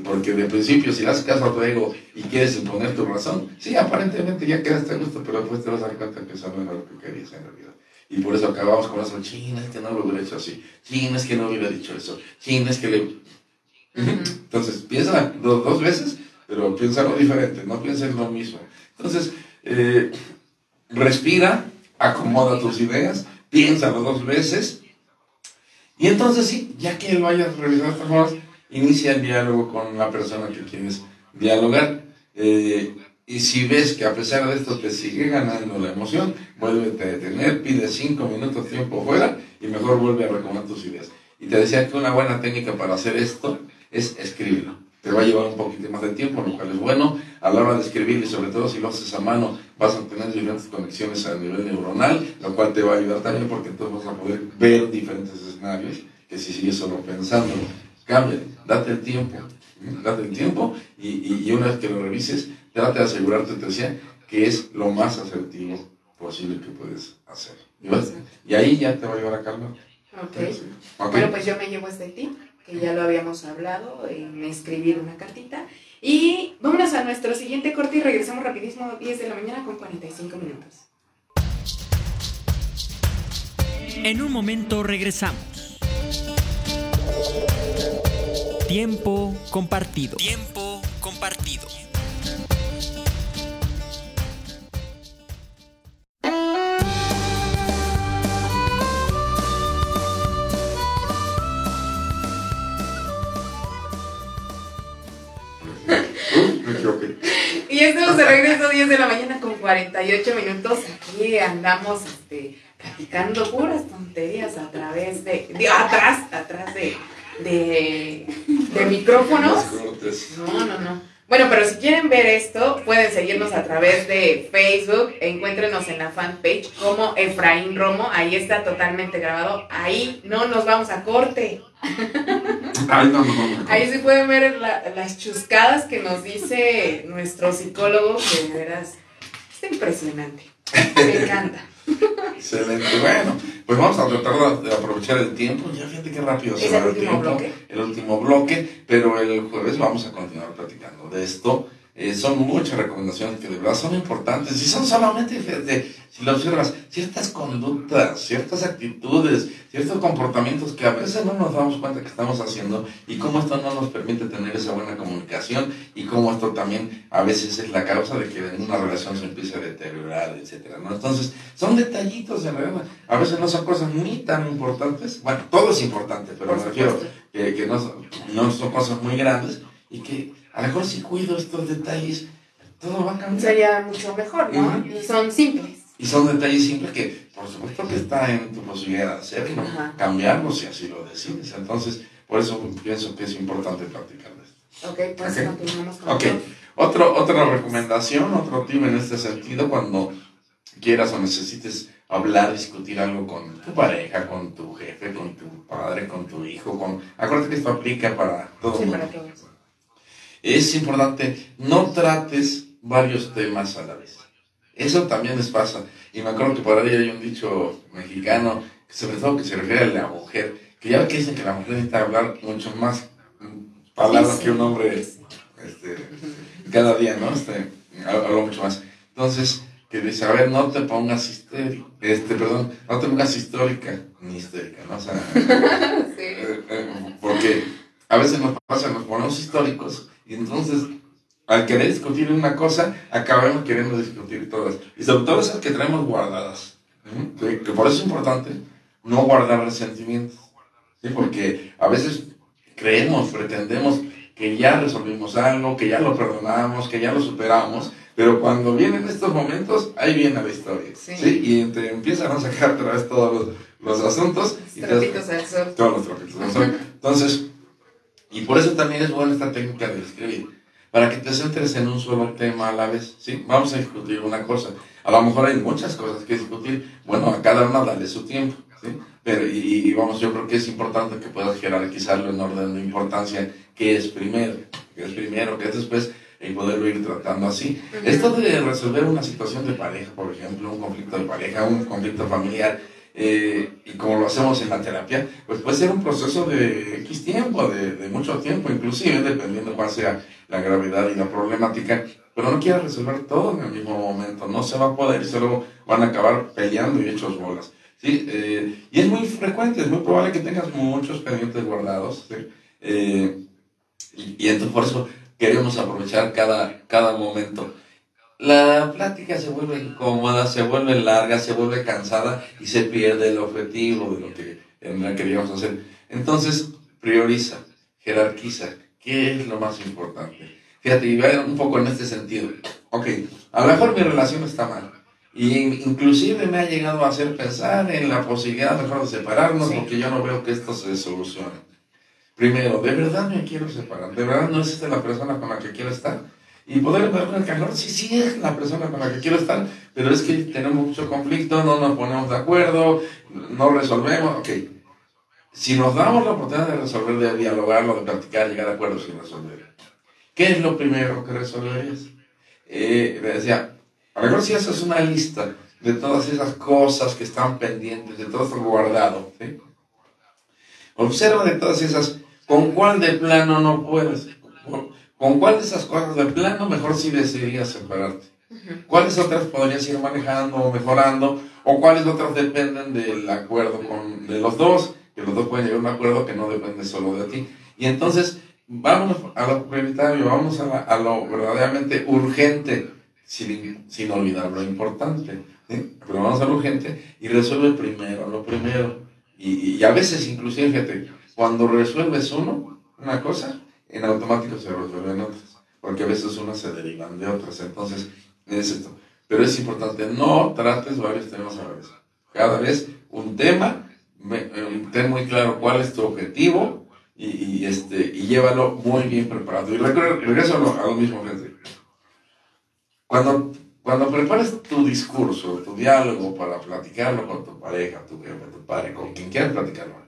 B: Porque de principio, si das caso a tu ego y quieres imponer tu razón, sí, aparentemente ya quedaste a gusto, pero después te vas a dar cuenta que eso no era lo que querías en realidad. Y por eso acabamos con eso, china, es que no lo hubiera hecho así, china, es que no hubiera dicho eso, china, es que le entonces, piensa dos, veces, pero piensa lo diferente, no pienses lo mismo. Entonces, eh, respira, acomoda tus ideas, piénsalo dos veces. Y entonces sí, ya que lo hayas revisado de esta forma, inicia el diálogo con la persona que quieres dialogar. Eh, y si ves que a pesar de esto te sigue ganando la emoción, vuélvete a detener, pide cinco minutos tiempo fuera y mejor vuelve a recomendar tus ideas. Y te decía que una buena técnica para hacer esto es escribirlo. Te va a llevar un poquito más de tiempo, lo cual es bueno. A la hora de escribir, y sobre todo si lo haces a mano, vas a tener diferentes conexiones a nivel neuronal, lo cual te va a ayudar también porque entonces vas a poder ver diferentes escenarios que si sigues solo pensando. Cambia, date el tiempo, date el tiempo y, y, una vez que lo revises, trate de asegurarte, te decía, que es lo más asertivo posible que puedes hacer. ¿Y, ahí ya te va a llevar a calma.
C: Okay. ok. Bueno, pues yo me llevo este tip que ya lo habíamos hablado, en escribir una cartita. Y vámonos a nuestro siguiente corte y regresamos rapidísimo a 10 de la mañana con 45 minutos.
A: En un momento regresamos. Tiempo compartido. Tiempo compartido.
C: 10 de la mañana con 48 minutos. Aquí andamos este, platicando puras tonterías a través de, atrás, atrás de, de, de micrófonos. No, no, no. Bueno, pero si quieren ver esto, pueden seguirnos a través de Facebook. Encuéntrenos en la fanpage como Efraín Romo. Ahí está totalmente grabado. Ahí no nos vamos a corte. Ahí sí pueden ver las chuscadas que nos dice nuestro psicólogo, que de veras es impresionante. Me encanta. [LAUGHS]
B: Excelente. Bueno, pues vamos a tratar de aprovechar el tiempo. Ya fíjate qué rápido se va
C: el, tiempo. Bloque?
B: El último bloque, pero el jueves vamos a continuar platicando de esto. Eh, son muchas recomendaciones que de verdad son importantes. Y son solamente, de, si lo observas, ciertas conductas, ciertas actitudes, ciertos comportamientos que a veces no nos damos cuenta que estamos haciendo y cómo esto no nos permite tener esa buena comunicación y cómo esto también a veces es la causa de que una relación se empiece a deteriorar, etcétera, ¿no? Entonces, son detallitos en realidad, a veces no son cosas ni tan importantes, bueno, todo es importante, pero me refiero que, que no, no son cosas muy grandes y que a lo mejor si cuido estos detalles, todo va a cambiar.
C: Sería mucho mejor, ¿no? Y son simples.
B: Y son detalles simples que, por supuesto, que está en tu posibilidad de hacerlo, cambiarlos si así lo decides. Entonces, por eso pienso que es importante practicar
C: esto. Ok, pues continuamos con
B: okay. Otro, otra recomendación, otro tip en este sentido, cuando quieras o necesites hablar, discutir algo con tu pareja, con tu jefe, con tu padre, con tu hijo, con... Acuérdate que esto aplica para todo el mundo. Para todos es importante, no trates varios temas a la vez. Eso también les pasa. Y me acuerdo que por ahí hay un dicho mexicano, que sobre todo que se refiere a la mujer, que ya que dicen que la mujer necesita hablar mucho más palabras que un hombre este, cada día, ¿no? Este, habla mucho más. Entonces, que dice, a ver, no te pongas histérica, este, perdón, no te pongas histórica, ni histérica, ¿no? O sea, [LAUGHS] eh, eh, porque a veces nos pasa, nos ponemos históricos y entonces, al querer discutir una cosa, acabamos queriendo discutir todas. Y sobre todo esas que traemos guardadas. Que, por eso es importante no guardar resentimientos. Porque a veces creemos, pretendemos que ya resolvimos algo, que ya lo perdonamos, que ya lo superamos, pero cuando vienen estos momentos, ahí viene la historia. Sí. Y te empiezan a sacar otra vez todos los, asuntos.
C: Los trapitos al sol.
B: Todos los trapitos al sol. Entonces, y por eso también es buena esta técnica de escribir, para que te centres en un solo tema a la vez. ¿sí? Vamos a discutir una cosa. A lo mejor hay muchas cosas que discutir. Bueno, a cada una dale su tiempo. ¿sí? Pero, y, vamos, yo creo que es importante que puedas jerarquizarlo en orden de importancia, qué es primero, qué es primero, qué es después, y poderlo ir tratando así. Esto de resolver una situación de pareja, por ejemplo, un conflicto de pareja, un conflicto familiar, eh, y como lo hacemos en la terapia, pues puede ser un proceso de X tiempo, de, de mucho tiempo, inclusive dependiendo cuál sea la gravedad y la problemática, pero no quieras resolver todo en el mismo momento, no se va a poder y solo van a acabar peleando y hechos bolas. ¿sí? Eh, y es muy frecuente, es muy probable que tengas muchos pendientes guardados. Eh, y, entonces por eso queremos aprovechar cada, cada momento. La plática se vuelve incómoda, se vuelve larga, se vuelve cansada y se pierde el objetivo de lo que en queríamos hacer. Entonces, prioriza, jerarquiza, ¿qué es lo más importante? Fíjate, y un poco en este sentido. Ok, a lo mejor mi relación está mal y inclusive me ha llegado a hacer pensar en la posibilidad mejor de separarnos porque yo no veo que esto se solucione. Primero, ¿de verdad me quiero separar? ¿De verdad no es esta la persona con la que quiero estar? Y poder el calor, sí, sí es la persona con la que quiero estar, pero es que tenemos mucho conflicto, no nos ponemos de acuerdo, no resolvemos, ok. Si nos damos la oportunidad de resolver, de dialogarlo, de platicar, llegar a acuerdos y resolver, ¿qué es lo primero que resolverías? Eh, decía, a lo mejor si haces una lista de todas esas cosas que están pendientes, de todo esto guardado, observa de todas esas, ¿con cuál de plano no puedes? ¿Con cuál de esas cosas de plano mejor si decidirías separarte? ¿Cuáles otras podrías ir manejando o mejorando? ¿O cuáles otras dependen del acuerdo con, de los dos? Que los dos pueden llegar a un acuerdo que no depende solo de ti. Y entonces, vámonos a lo prioritario, vamos a, a lo verdaderamente urgente sin, sin olvidar lo importante. Pero vamos a lo urgente y resuelve primero, lo primero. Y, y, a veces, inclusive, fíjate, cuando resuelves uno, una cosa, en automático se resuelven otras. Porque a veces unas se derivan de otras. Entonces, es esto. Pero es importante, no trates varios temas a la vez. Cada vez un tema, eh, ten muy claro cuál es tu objetivo y, este, y llévalo muy bien preparado. Y regreso a lo, mismo, fíjate. Cuando, cuando prepares tu discurso, tu diálogo para platicarlo con tu pareja, tu jefe, tu padre, con quien quieras platicarlo,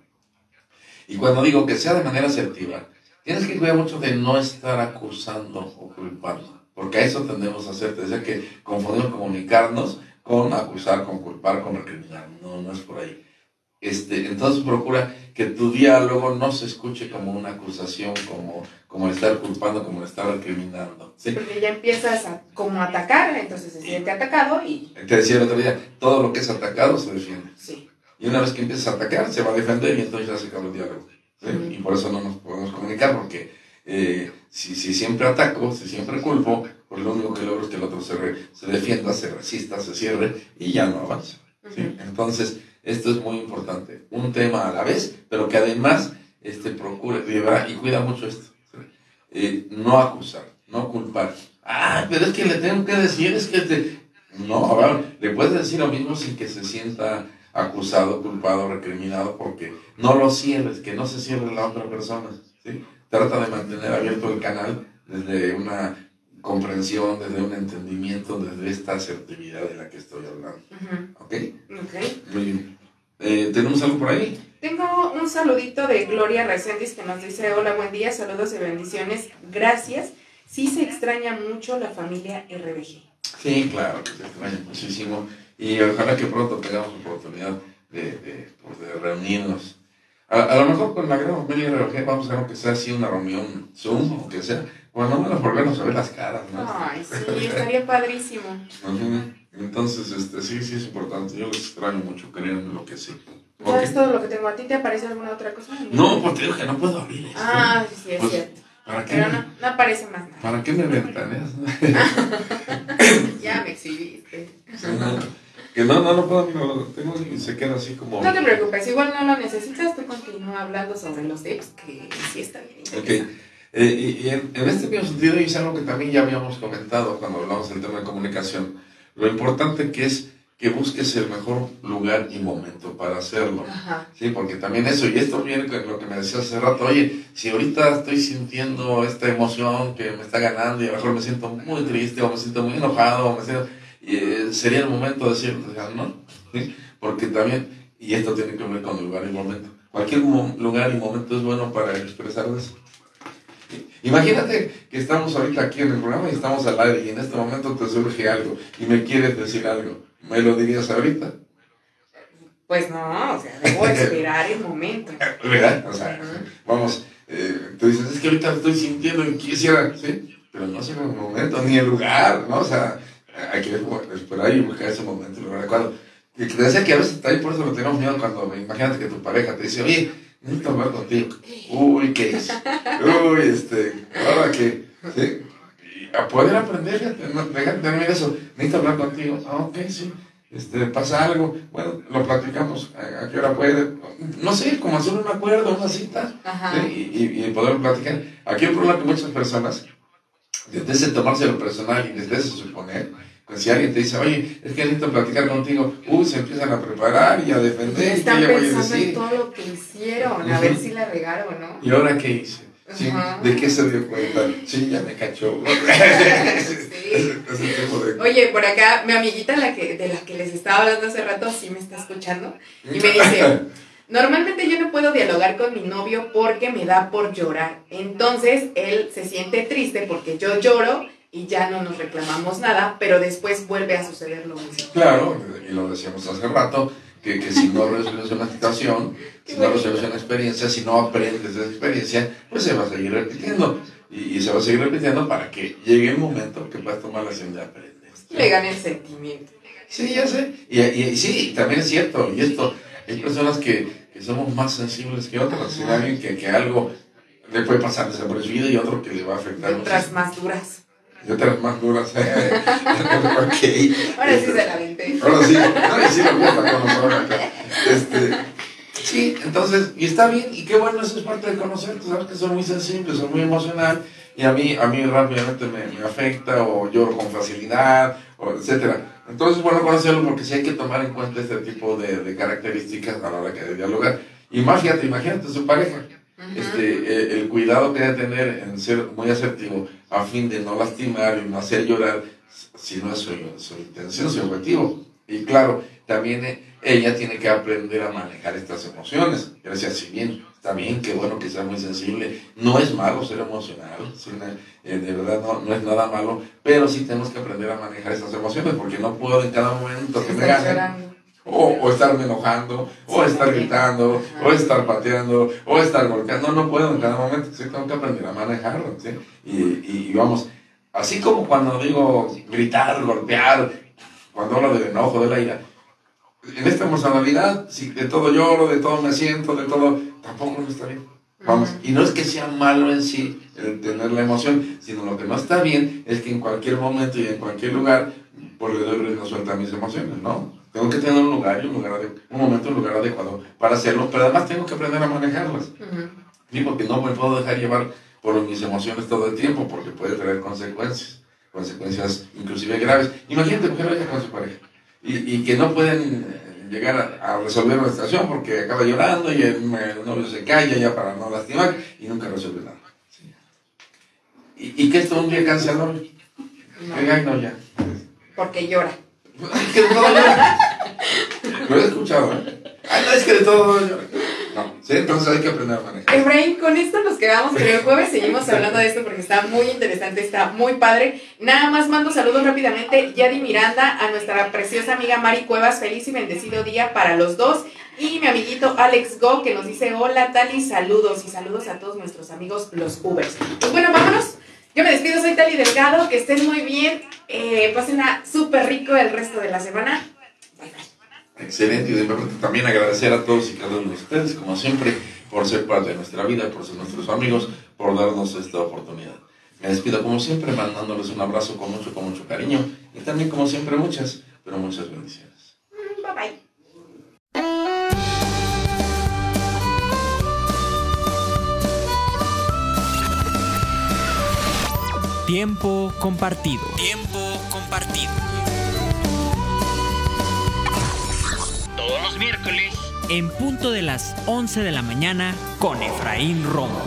B: y cuando digo que sea de manera asertiva, tienes que cuidar mucho de no estar acusando o culpando, porque a eso tendemos a hacer. Te decía que confundimos comunicarnos con acusar, con culpar, con recriminar. No, no es por ahí. Este, entonces procura que tu diálogo no se escuche como una acusación, como, como estar culpando, como estar recriminando.
C: ¿sí? Porque ya empiezas a como atacar, entonces se siente atacado y...
B: Te decía el otro día, todo lo que es atacado se defiende. Sí. Y una vez que empiezas a atacar, se va a defender y entonces ya se acaba el diálogo. Y por eso no nos podemos comunicar, porque eh, si, si, siempre ataco, si siempre culpo, pues lo único que logro es que el otro se, se defienda, se resista, se cierre y ya no avanza. ¿sí? Entonces, esto es muy importante. Un tema a la vez, pero que además este, procure, y cuida mucho esto. Eh, no acusar, no culpar. Ah, pero es que le tengo que decir, es que te... No, a ver, le puedes decir lo mismo sin que se sienta acusado, culpado, recriminado, porque no lo cierres, que no se cierre la otra persona. ¿sí? Trata de mantener abierto el canal desde una comprensión, desde un entendimiento, desde esta asertividad de la que estoy hablando. ¿Ok?
C: Ok.
B: Muy bien. Eh, ¿Tenemos algo por ahí?
C: Tengo un saludito de Gloria Reséndiz que nos dice, hola, buen día, saludos y bendiciones, gracias. Sí se extraña mucho la familia RBG.
B: Sí, claro, que se extraña muchísimo. Y ojalá que pronto tengamos oportunidad de, de, pues, de reunirnos. A, a, lo mejor con la gran familia RBG vamos a hacer que sea así una reunión Zoom o que sea, bueno, no volvemos a ver las caras, ¿no?
C: Ay, sí, [LAUGHS] estaría padrísimo.
B: Entonces, este, sí, sí es importante. Yo les extraño mucho, créanme lo que sí.
C: ¿Sabes todo lo que tengo? ¿A ti te aparece alguna otra cosa?
B: No, te digo que no puedo abrir
C: esto. Ah, sí, es pues, cierto. ¿para qué Pero no, no, aparece más nada.
B: ¿Para qué me ventaneas? [LAUGHS]
C: ya me exhibiste.
B: Que no, no, no puedo, no, tengo y se queda así como...
C: No te preocupes, igual no lo necesitas, tú continúa hablando sobre los tips, que sí está bien.
B: Ok. Eh, y, en, este mismo sentido, y es algo que también ya habíamos comentado cuando hablamos del tema de comunicación, lo importante que es que busques el mejor lugar y momento para hacerlo. Sí, porque también eso, y esto viene con lo que me decías hace rato, oye, si ahorita estoy sintiendo esta emoción que me está ganando y a lo mejor me siento muy triste o me siento muy enojado, o me siento, eh, sería el momento de decir, ¿no? ¿Sí? Porque también, y esto tiene que ver con el lugar y momento, cualquier lugar y momento es bueno para expresar eso. Imagínate que estamos ahorita aquí en el programa y estamos al aire y en este momento te surge algo y me quieres decir algo. ¿Me lo dirías ahorita?
C: Pues no, o sea, debo esperar el momento. [LAUGHS]
B: ¿Verdad? O sea, vamos, eh, tú dices, es que ahorita estoy sintiendo y quisiera, ¿sí? Pero no sé el momento ni el lugar, ¿no? O sea, hay que esperar y buscar ese momento, ¿verdad? Cuando, y te decía que a veces está ahí, por eso lo tenemos miedo cuando, imagínate que tu pareja te dice, oye, necesito hablar contigo. Uy, ¿qué es? Uy, este, ahora que, ¿sí? a poder aprender, déjame terminar eso, necesito hablar contigo. Ah, ok, sí. Este, pasa algo, bueno, lo platicamos, ¿a, qué hora puede? No sé, como hacer un acuerdo, una cita, y, y, poder platicar. Aquí el problema que muchas personas, desde ese tomarse lo personal y desde ese suponer, pues si alguien te dice, oye, es que necesito platicar contigo, uy, se empiezan a preparar y a defender.
C: Están pensando en todo lo que hicieron, a ver si la regaron, ¿no?
B: ¿Y ahora qué hice? ¿Sí? ¿De qué se dio cuenta? Sí, ya me cachó. [LAUGHS] [LAUGHS]
C: Oye, por acá, mi amiguita la que, de la que les estaba hablando hace rato, sí me está escuchando. Y me [LAUGHS] dice, normalmente yo no puedo dialogar con mi novio porque me da por llorar. Entonces, él se siente triste porque yo lloro y ya no nos reclamamos nada, pero después vuelve a suceder lo mismo.
B: Claro, y lo decíamos hace rato, que, que si no resuelves una situación, [LAUGHS] si no resuelves una experiencia, si no aprendes de esa experiencia, pues se va a seguir repitiendo. Y, se va a seguir repitiendo para que llegue el momento que puedas tomar la acción de aprender.
C: Le gane el sentimiento.
B: Sí, ya sé. Y, y, sí, también es cierto. Y esto, hay personas que, que somos más sensibles que otras. Hay alguien que, que algo le puede pasar desapercibido y otro que le va a afectar.
C: Otras más duras
B: y otras más duras. [LAUGHS]
C: okay. Ahora sí se la vente.
B: Ahora sí, ahora sí lo con nosotros Este, sí, entonces, y está bien, y qué bueno, eso es parte de conocer, tú sabes que son muy sensibles, son muy emocional, y a mí, a mí rápidamente me, me afecta, o lloro con facilidad, o etcétera. Entonces, bueno conocerlo porque sí hay que tomar en cuenta este tipo de, de características a la hora que de dialogar. Y más, fíjate, imagínate su pareja este, eh, el cuidado que debe tener en ser muy asertivo a fin de no lastimar y no hacer llorar, si no es su, intención, su objetivo. Y claro, también ella tiene que aprender a manejar estas emociones. Gracias, si bien está bien, qué bueno que sea muy sensible, no es malo ser emocional, eh, de verdad no, no, es nada malo, pero sí tenemos que aprender a manejar estas emociones porque no puedo en cada momento que me ganen o, o, estarme enojando, o estar gritando, o estar pateando, o estar golpeando. No, no puedo en cada momento, sí, tengo que aprender a manejarlo. ¿sí? Y, y, vamos, así como cuando digo gritar, golpear, cuando hablo del enojo, de la ira, en esta emocionalidad, si de todo lloro, de todo me siento, de todo, tampoco no está bien. Vamos, y no es que sea malo en sí el tener la emoción, sino lo que no está bien es que en cualquier momento y en cualquier lugar, por le doy no suelta mis emociones, ¿no? Tengo que tener un lugar y un, lugar un momento, un lugar adecuado para hacerlo, pero además tengo que aprender a manejarlas. Y porque no me puedo dejar llevar por mis emociones todo el tiempo, porque puede traer consecuencias, consecuencias inclusive graves. Imagínate mujer vaya con su pareja y, y que no pueden eh, llegar a, resolver una situación porque acaba llorando y el, novio se calla ya para no lastimar y nunca resuelve nada. ¿Y, ¿Y qué es todo un día cansador? No. no, ya.
C: Porque llora.
B: que de todo Lo he escuchado, ¿eh? Ay, no, es que de todo sí, entonces hay que aprender a manejar.
C: Efraín, con esto nos quedamos, pero el jueves seguimos hablando de esto porque está muy interesante, está muy padre. Nada más mando saludos rápidamente. Yadi Miranda, a nuestra preciosa amiga Mari Cuevas, feliz y bendecido día para los dos. Y mi amiguito Alex Go, que nos dice, hola Tali, saludos y saludos a todos nuestros amigos los Ubers. Pues bueno, vámonos. Yo me despido, soy Tali Delgado, que estén muy bien, eh, pasen a súper rico el resto de la semana.
B: Excelente, y de verdad también agradecer a todos y cada uno de ustedes, como siempre, por ser parte de nuestra vida, por ser nuestros amigos, por darnos esta oportunidad. Me despido como siempre, mandándoles un abrazo con mucho, con mucho cariño y también como siempre muchas, pero muchas bendiciones.
C: Bye bye.
A: Tiempo compartido. Tiempo compartido. Miércoles en punto de las 11 de la mañana con Efraín Romo.